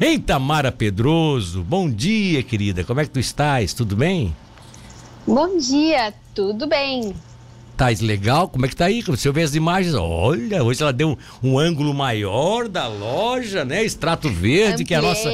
Ei, Tamara Pedroso, bom dia, querida. Como é que tu estás? Tudo bem? Bom dia, tudo bem. Tais legal? Como é que tá aí? Se eu ver as imagens, olha, hoje ela deu um, um ângulo maior da loja, né? Extrato Verde, que é a nossa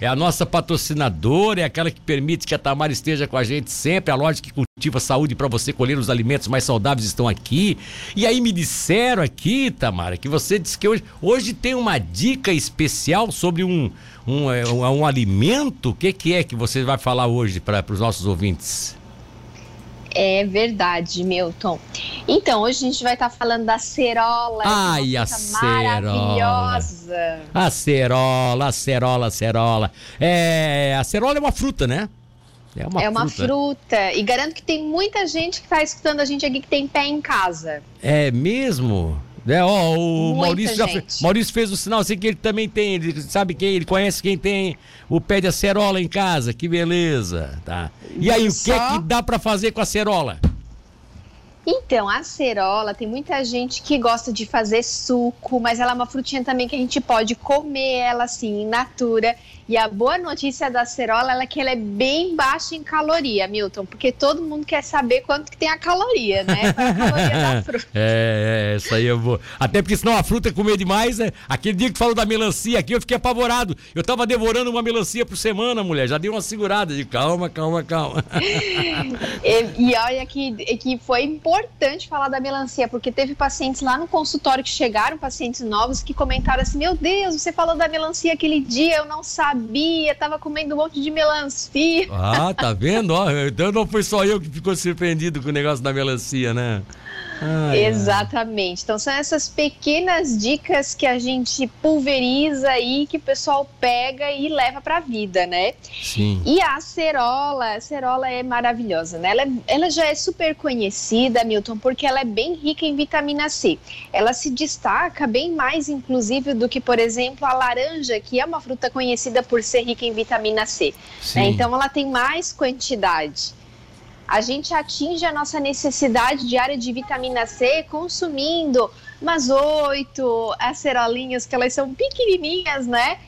é a nossa patrocinadora, é aquela que permite que a Tamara esteja com a gente sempre, a loja que cultiva saúde para você colher os alimentos mais saudáveis estão aqui. E aí me disseram aqui, Tamara, que você disse que hoje, hoje tem uma dica especial sobre um um, é, um, um alimento. O que, que é que você vai falar hoje para os nossos ouvintes? É verdade, Milton. Então, hoje a gente vai estar tá falando da cerola. Ai, a cerola. Maravilhosa. A cerola, a cerola, a cerola. É, a cerola é uma fruta, né? É uma, é uma fruta. fruta. E garanto que tem muita gente que está escutando a gente aqui que tem pé em casa. É mesmo? É, ó, o Maurício, já fez, Maurício fez o sinal assim que ele também tem, ele sabe quem, ele conhece quem tem o pé de acerola em casa, que beleza, tá? E aí, o que é que dá para fazer com a acerola? Então, a acerola, tem muita gente que gosta de fazer suco, mas ela é uma frutinha também que a gente pode comer ela assim, in natura. E a boa notícia da acerola é que ela é bem baixa em caloria, Milton, porque todo mundo quer saber quanto que tem a caloria, né? A caloria da fruta. É, é, essa aí eu vou. Até porque senão a fruta é comer demais, né? Aquele dia que falou da melancia aqui, eu fiquei apavorado. Eu tava devorando uma melancia por semana, mulher. Já dei uma segurada de calma, calma, calma. e, e olha que, que foi importante falar da melancia, porque teve pacientes lá no consultório que chegaram, pacientes novos, que comentaram assim: Meu Deus, você falou da melancia aquele dia, eu não sabia sabia, tava comendo um monte de melancia. Ah, tá vendo? Ó, então não foi só eu que ficou surpreendido com o negócio da melancia, né? Exatamente. Então são essas pequenas dicas que a gente pulveriza aí, que o pessoal pega e leva para a vida, né? Sim. E a acerola, a acerola é maravilhosa, né? Ela, ela já é super conhecida, Milton, porque ela é bem rica em vitamina C. Ela se destaca bem mais, inclusive, do que, por exemplo, a laranja, que é uma fruta conhecida por ser rica em vitamina C. Né? Então ela tem mais quantidade a gente atinge a nossa necessidade diária de vitamina C consumindo umas oito acerolinhas, que elas são pequenininhas, né?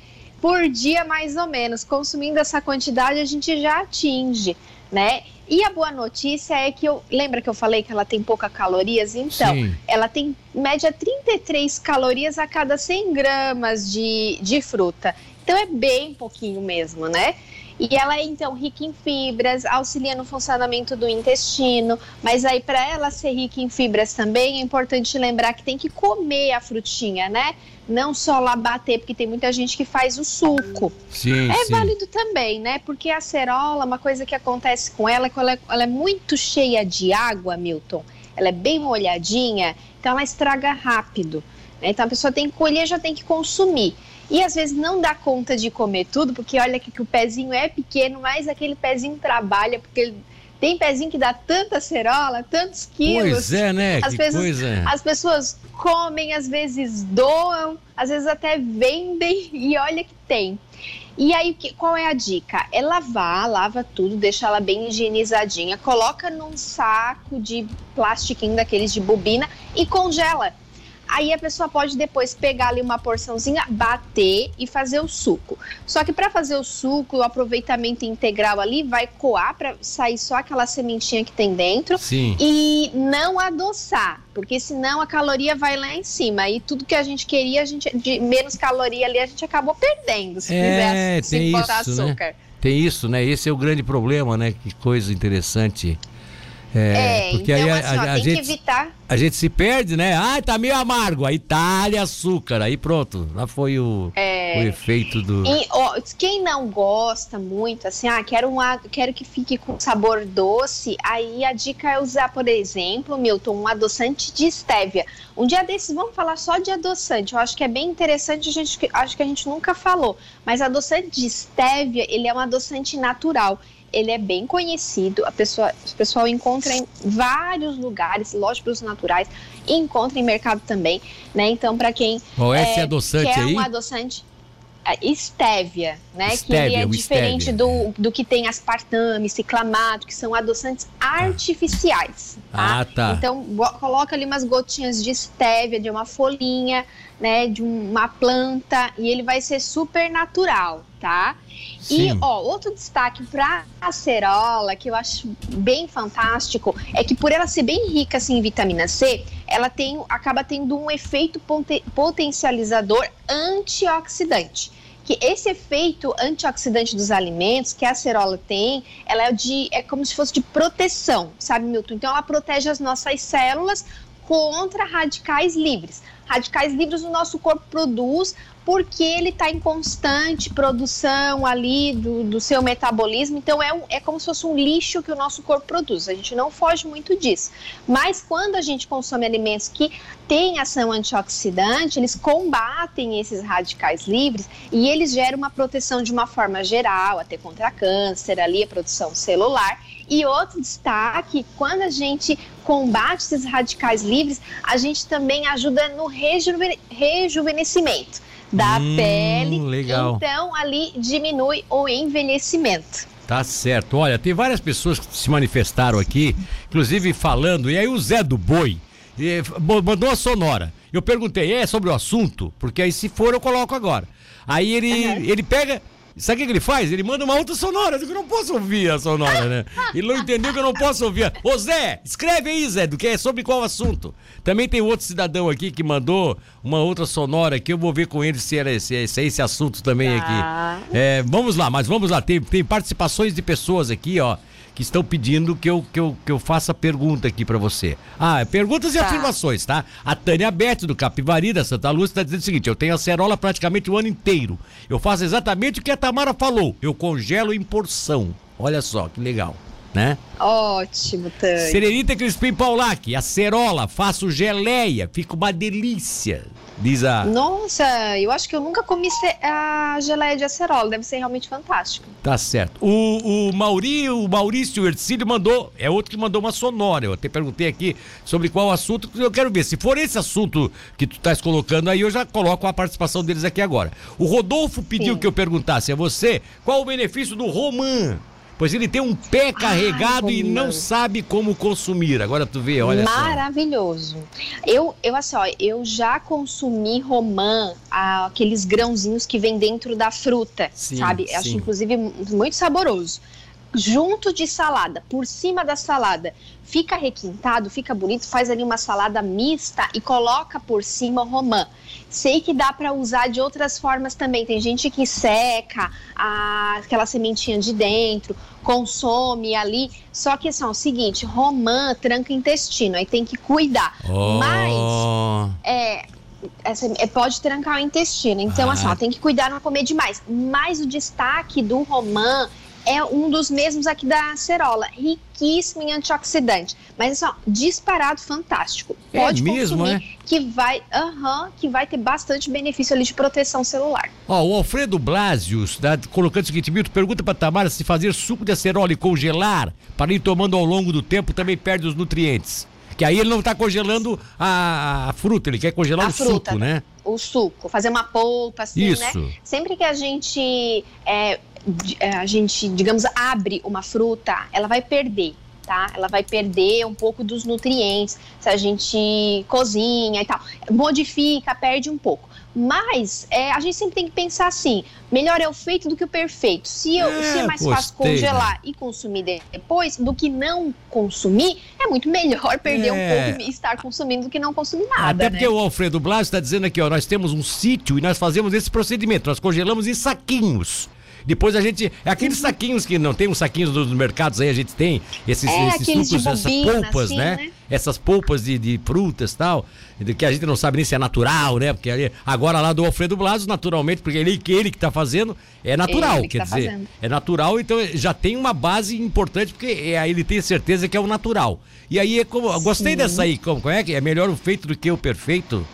Por dia, mais ou menos. Consumindo essa quantidade, a gente já atinge, né? E a boa notícia é que eu. Lembra que eu falei que ela tem pouca calorias? Então, Sim. ela tem média 33 calorias a cada 100 gramas de, de fruta. Então, é bem pouquinho mesmo, né? E ela é então rica em fibras, auxilia no funcionamento do intestino, mas aí para ela ser rica em fibras também é importante lembrar que tem que comer a frutinha, né? Não só lá bater, porque tem muita gente que faz o suco. Sim, é sim. válido também, né? Porque a acerola, uma coisa que acontece com ela, é que ela é, ela é muito cheia de água, Milton. Ela é bem molhadinha, então ela estraga rápido. Né? Então a pessoa tem que colher, já tem que consumir. E às vezes não dá conta de comer tudo, porque olha que, que o pezinho é pequeno, mas aquele pezinho trabalha, porque tem pezinho que dá tanta cerola, tantos quilos. Pois é, né? Às que vezes, coisa. As pessoas comem, às vezes doam, às vezes até vendem, e olha que tem. E aí, qual é a dica? É lavar, lava tudo, deixa ela bem higienizadinha, coloca num saco de plastiquinho daqueles de bobina e congela Aí a pessoa pode depois pegar ali uma porçãozinha, bater e fazer o suco. Só que para fazer o suco, o aproveitamento integral ali vai coar para sair só aquela sementinha que tem dentro Sim. e não adoçar, porque senão a caloria vai lá em cima e tudo que a gente queria, a gente de menos caloria ali a gente acabou perdendo se é, fizesse sem botar isso, né? açúcar. Né? Tem isso, né? Esse é o grande problema, né? Que coisa interessante. É, é porque então, aí a, assim, ó, a, a gente, evitar. A gente se perde, né? Ah, tá meio amargo. Aí talha açúcar. Aí pronto. Lá foi o, é, o efeito do. E, ó, quem não gosta muito, assim, ah, quero, um, quero que fique com sabor doce. Aí a dica é usar, por exemplo, Milton, um adoçante de estévia. Um dia desses vamos falar só de adoçante. Eu acho que é bem interessante, a gente, acho que a gente nunca falou. Mas adoçante de estévia, ele é um adoçante natural ele é bem conhecido, a pessoa, o pessoal encontra em vários lugares, lojas produtos naturais, encontra em mercado também, né? Então, para quem Qual é esse adoçante quer aí? um adoçante, estévia, né? Estévia, que ele é diferente do, do que tem aspartame, ciclamato, que são adoçantes artificiais. Tá? Ah, tá. Então, coloca ali umas gotinhas de estévia, de uma folhinha, né? De uma planta, e ele vai ser super natural, tá? Sim. E, ó, outro destaque para a acerola, que eu acho bem fantástico, é que por ela ser bem rica assim, em vitamina C, ela tem, acaba tendo um efeito potencializador antioxidante que esse efeito antioxidante dos alimentos que a acerola tem, ela é de é como se fosse de proteção, sabe, Milton? Então ela protege as nossas células contra radicais livres. Radicais livres o nosso corpo produz porque ele está em constante produção ali do, do seu metabolismo. Então, é, um, é como se fosse um lixo que o nosso corpo produz. A gente não foge muito disso. Mas quando a gente consome alimentos que têm ação antioxidante, eles combatem esses radicais livres e eles geram uma proteção de uma forma geral, até contra câncer, ali a produção celular. E outro destaque, quando a gente combate esses radicais livres, a gente também ajuda no rejuvenescimento da hum, pele. Legal. Então, ali diminui o envelhecimento. Tá certo. Olha, tem várias pessoas que se manifestaram aqui, inclusive falando, e aí o Zé do Boi mandou a sonora. Eu perguntei, é sobre o assunto? Porque aí se for eu coloco agora. Aí ele, uhum. ele pega, Sabe o que ele faz? Ele manda uma outra sonora. Eu não posso ouvir a sonora, né? Ele não entendeu que eu não posso ouvir. Ô Zé, escreve aí, Zé, do que é sobre qual assunto. Também tem outro cidadão aqui que mandou uma outra sonora que eu vou ver com ele se era esse, esse, esse assunto também tá. aqui. É, vamos lá, mas vamos lá. Tem, tem participações de pessoas aqui, ó que estão pedindo que eu, que eu, que eu faça pergunta aqui para você. Ah, perguntas e tá. afirmações, tá? A Tânia Bete, do Capivari, da Santa Lúcia, está dizendo o seguinte: eu tenho acerola praticamente o ano inteiro. Eu faço exatamente o que a Tamara falou. Eu congelo em porção. Olha só, que legal. Né? Ótimo, Tânia. Serenita Crispim Paulac, acerola, faço geleia, fica uma delícia. Diz a. Nossa, eu acho que eu nunca comi a geleia de acerola. Deve ser realmente fantástico. Tá certo. O, o, Mauri, o Maurício Ercílio mandou. É outro que mandou uma sonora. Eu até perguntei aqui sobre qual assunto. Eu quero ver. Se for esse assunto que tu estás colocando aí, eu já coloco a participação deles aqui agora. O Rodolfo pediu Sim. que eu perguntasse a você qual o benefício do romã pois ele tem um pé carregado Ai, e não sabe como consumir. Agora tu vê, olha Maravilhoso. Só. Eu, eu assim, ó, eu já consumi romã, aqueles grãozinhos que vem dentro da fruta, sim, sabe? Sim. Acho inclusive muito saboroso junto de salada, por cima da salada. Fica requintado, fica bonito, faz ali uma salada mista e coloca por cima o romã. Sei que dá para usar de outras formas também. Tem gente que seca a, aquela sementinha de dentro, consome ali. Só que assim, é o seguinte, romã tranca intestino, aí tem que cuidar. Oh. Mas é, essa, é, pode trancar o intestino. Então, ah. assim, ó, tem que cuidar não comer demais. Mas o destaque do romã é um dos mesmos aqui da acerola, riquíssimo em antioxidante, mas assim, ó, disparado fantástico. É Pode é mesmo, consumir, é? que vai, uh -huh, que vai ter bastante benefício ali de proteção celular. Ó, o Alfredo Blasius tá colocando o seguinte, Milton, pergunta para Tamara se fazer suco de acerola e congelar para ir tomando ao longo do tempo também perde os nutrientes. Que aí ele não está congelando a, a, fruta, ele quer congelar a o fruta, suco, né? O suco, fazer uma polpa, assim, né? Isso. né? Sempre que a gente é, é, a gente, digamos, abre uma fruta, ela vai perder. Tá? Ela vai perder um pouco dos nutrientes se a gente cozinha e tal. Modifica, perde um pouco. Mas é, a gente sempre tem que pensar assim: melhor é o feito do que o perfeito. Se, eu, é, se é mais gostei, fácil congelar né? e consumir depois do que não consumir, é muito melhor perder é. um pouco e estar consumindo do que não consumir nada. Até né? porque o Alfredo Blas está dizendo aqui: ó, nós temos um sítio e nós fazemos esse procedimento. Nós congelamos em saquinhos. Depois a gente. É aqueles saquinhos que não tem uns saquinhos nos mercados aí, a gente tem esses, é, esses sucos, essas polpas, assim, né? né? Essas polpas de, de frutas e tal, que a gente não sabe nem se é natural, né? Porque ali, agora lá do Alfredo Blaso, naturalmente, porque ele, ele que tá fazendo, é natural. Quer tá dizer, fazendo. é natural, então já tem uma base importante, porque é, aí ele tem certeza que é o natural. E aí é como. Gostei dessa aí, como, como é que é melhor o feito do que o perfeito?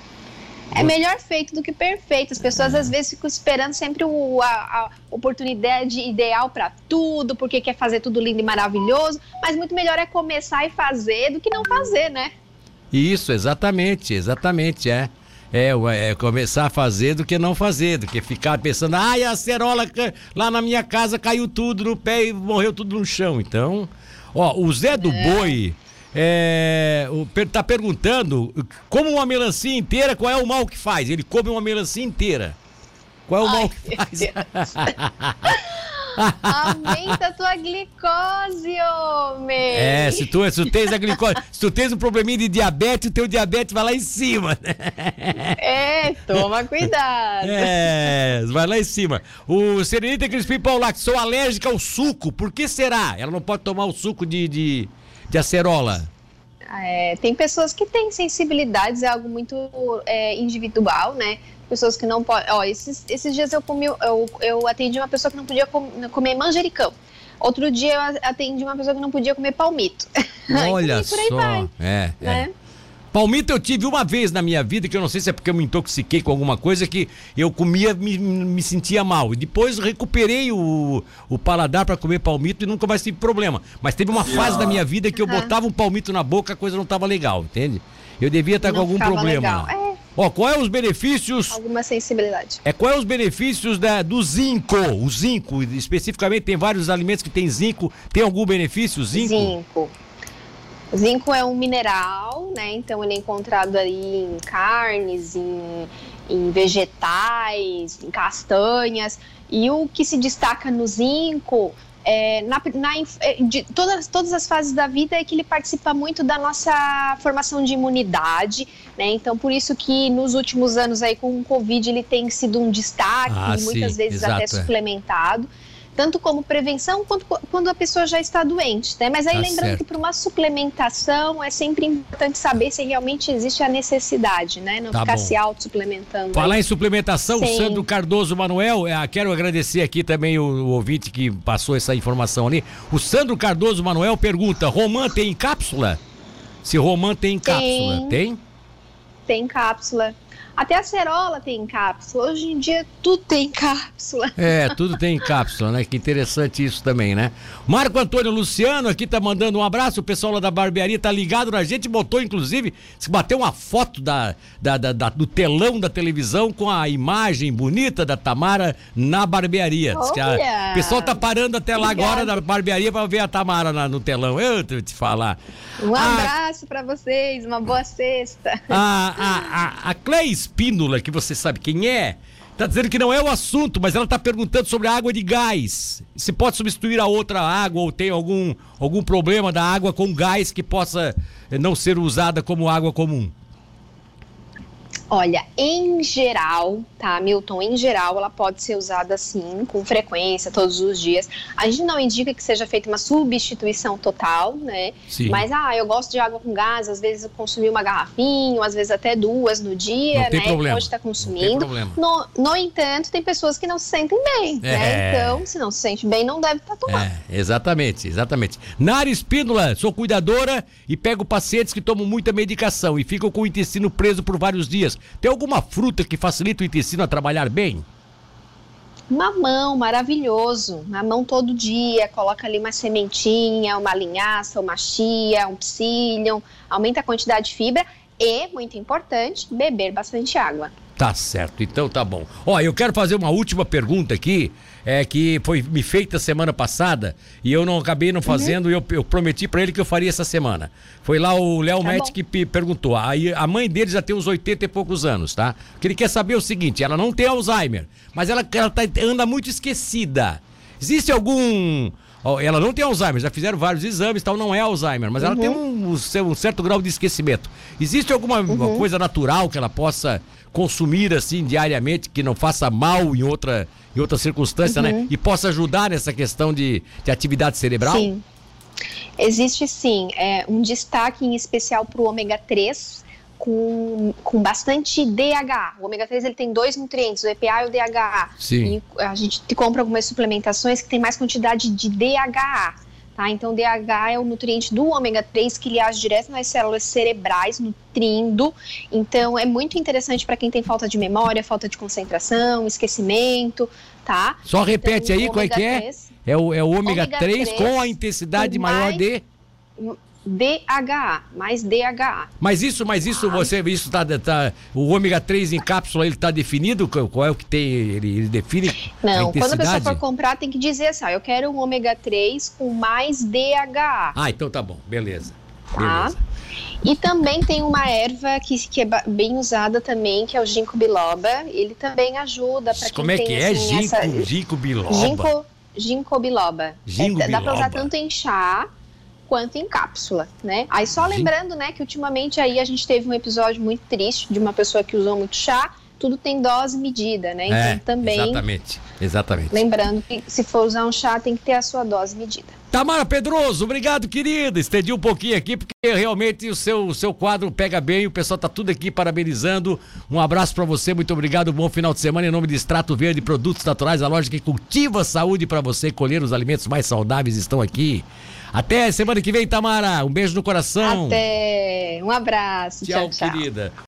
É melhor feito do que perfeito. As pessoas às vezes ficam esperando sempre o, a, a oportunidade ideal para tudo, porque quer fazer tudo lindo e maravilhoso. Mas muito melhor é começar e fazer do que não fazer, né? Isso, exatamente, exatamente, é. É, é, começar a fazer do que não fazer, do que ficar pensando, ai, a cerola lá na minha casa caiu tudo no pé e morreu tudo no chão. Então, ó, o Zé do é. Boi é, tá perguntando como uma melancia inteira, qual é o mal que faz? Ele come uma melancia inteira. Qual é o ai, mal que faz? Aumenta a tua glicose, homem. É, se tu, se tu tens a glicose, se tu tens um probleminha de diabetes, o teu diabetes vai lá em cima. É, toma cuidado. É, vai lá em cima. O Serenita Crispim Paulac, sou alérgica ao suco, por que será? Ela não pode tomar o suco de, de, de acerola? É, tem pessoas que têm sensibilidades, é algo muito é, individual, né? pessoas que não podem. Ó, esses, esses dias eu comi, eu, eu atendi uma pessoa que não podia com, comer manjericão. Outro dia eu atendi uma pessoa que não podia comer palmito. Olha só. Vai, é, é. né? é. Palmito eu tive uma vez na minha vida, que eu não sei se é porque eu me intoxiquei com alguma coisa, que eu comia, me, me sentia mal. E depois recuperei o, o paladar para comer palmito e nunca mais tive problema. Mas teve uma fase da minha vida que eu botava um palmito na boca, a coisa não estava legal, entende? Eu devia estar com algum problema. É, Ó, qual é os benefícios? Alguma sensibilidade. É qual é os benefícios da, do zinco? O zinco, especificamente, tem vários alimentos que tem zinco. Tem algum benefício, zinco? Zinco. Zinco é um mineral, né? Então ele é encontrado aí em carnes, em, em vegetais, em castanhas. E o que se destaca no zinco é, na, na, é, de todas, todas as fases da vida é que ele participa muito da nossa formação de imunidade, né? Então, por isso que nos últimos anos aí com o Covid ele tem sido um destaque, ah, muitas sim, vezes exato, até é. Tanto como prevenção quanto quando a pessoa já está doente, né? Mas aí tá lembrando certo. que para uma suplementação é sempre importante saber se realmente existe a necessidade, né? Não tá ficar bom. se auto-suplementando. Falar em suplementação, Sim. Sandro Cardoso Manuel, é, quero agradecer aqui também o, o, ouvinte que passou essa informação ali. O Sandro Cardoso Manuel pergunta: Romã tem cápsula? Se Romã tem, tem. cápsula, tem? Tem cápsula. Até a cerola tem cápsula. Hoje em dia tudo tem cápsula. É, tudo tem cápsula, né? Que interessante isso também, né? Marco Antônio Luciano aqui tá mandando um abraço. O pessoal lá da barbearia tá ligado na gente. Botou, inclusive, se bateu uma foto da, da, da, da, do telão da televisão com a imagem bonita da Tamara na barbearia. o pessoal tá parando até lá Obrigada. agora na barbearia para ver a Tamara na, no telão. Eu vou te falar. Um ah, abraço para vocês, uma boa sexta. A, a, a, a Cleis Espínola, que você sabe quem é, Tá dizendo que não é o assunto, mas ela tá perguntando sobre a água de gás. Se pode substituir a outra água ou tem algum, algum problema da água com gás que possa não ser usada como água comum. Olha, em geral, tá, Milton? Em geral, ela pode ser usada assim, com frequência, todos os dias. A gente não indica que seja feita uma substituição total, né? Sim. Mas, ah, eu gosto de água com gás, às vezes eu consumi uma garrafinha, às vezes até duas no dia, não tem né? Problema. Pode estar consumindo. No, no entanto, tem pessoas que não se sentem bem, né? é. né? Então, se não se sente bem, não deve estar tomando. É, exatamente, exatamente. Nara Espíndola, sou cuidadora e pego pacientes que tomam muita medicação e ficam com o intestino preso por vários dias. Tem alguma fruta que facilita o intestino a trabalhar bem? Mamão, maravilhoso. Mamão todo dia, coloca ali uma sementinha, uma linhaça, uma chia, um psyllium, aumenta a quantidade de fibra e, muito importante, beber bastante água. Tá certo, então tá bom. Ó, eu quero fazer uma última pergunta aqui, é que foi me feita semana passada e eu não acabei não uhum. fazendo uhum. e eu, eu prometi para ele que eu faria essa semana. Foi lá o Léo tá que perguntou. Aí a mãe dele já tem uns 80 e poucos anos, tá? Que ele quer saber o seguinte: ela não tem Alzheimer, mas ela, ela tá, anda muito esquecida. Existe algum ela não tem Alzheimer, já fizeram vários exames, tal, não é Alzheimer, mas uhum. ela tem um, um, certo grau de esquecimento. Existe alguma uhum. coisa natural que ela possa consumir assim diariamente, que não faça mal em outra, em outra circunstância, né? uhum. né? E possa ajudar nessa questão de, de atividade cerebral? Sim. Existe sim. É, um destaque em especial para o ômega 3, com, com bastante DHA. O ômega 3 ele tem dois nutrientes, o EPA e o DHA. Sim. E a gente compra algumas suplementações que tem mais quantidade de DHA. Tá? Então, DHA é o nutriente do ômega 3 que ele age direto nas células cerebrais, nutrindo. Então, é muito interessante para quem tem falta de memória, falta de concentração, esquecimento, tá? Só repete então, aí qual é que é? É o, é o ômega, ômega 3, 3 com a intensidade maior de DHA, mais DHA. Mas isso, mas isso, você, isso tá, tá o ômega 3 em cápsula, ele tá definido? Qual é o que tem, ele, ele define Não, a quando a pessoa for comprar, tem que dizer assim, ó, eu quero um ômega 3 com mais DHA. Ah, então tá bom, beleza. Tá? beleza. E também tem uma erva que, que é bem usada também, que é o ginkgo biloba. Ele também ajuda para quem Como é que é assim, ginkgo, essa... ginkgo biloba? Ginkgo, ginkgo biloba. Ginkgo é, biloba. Dá para usar tanto em chá quanto em cápsula, né? Aí só lembrando, né, que ultimamente aí a gente teve um episódio muito triste de uma pessoa que usou muito chá tudo tem dose medida, né? Então é, também. Exatamente, exatamente. Lembrando que se for usar um chá, tem que ter a sua dose medida. Tamara Pedroso, obrigado, querida. Estendi um pouquinho aqui, porque realmente o seu, o seu quadro pega bem. O pessoal tá tudo aqui parabenizando. Um abraço para você, muito obrigado. Bom final de semana em nome de Extrato Verde, produtos naturais, a loja que cultiva saúde para você colher os alimentos mais saudáveis estão aqui. Até semana que vem, Tamara. Um beijo no coração. Até. Um abraço. Tchau, tchau. querida.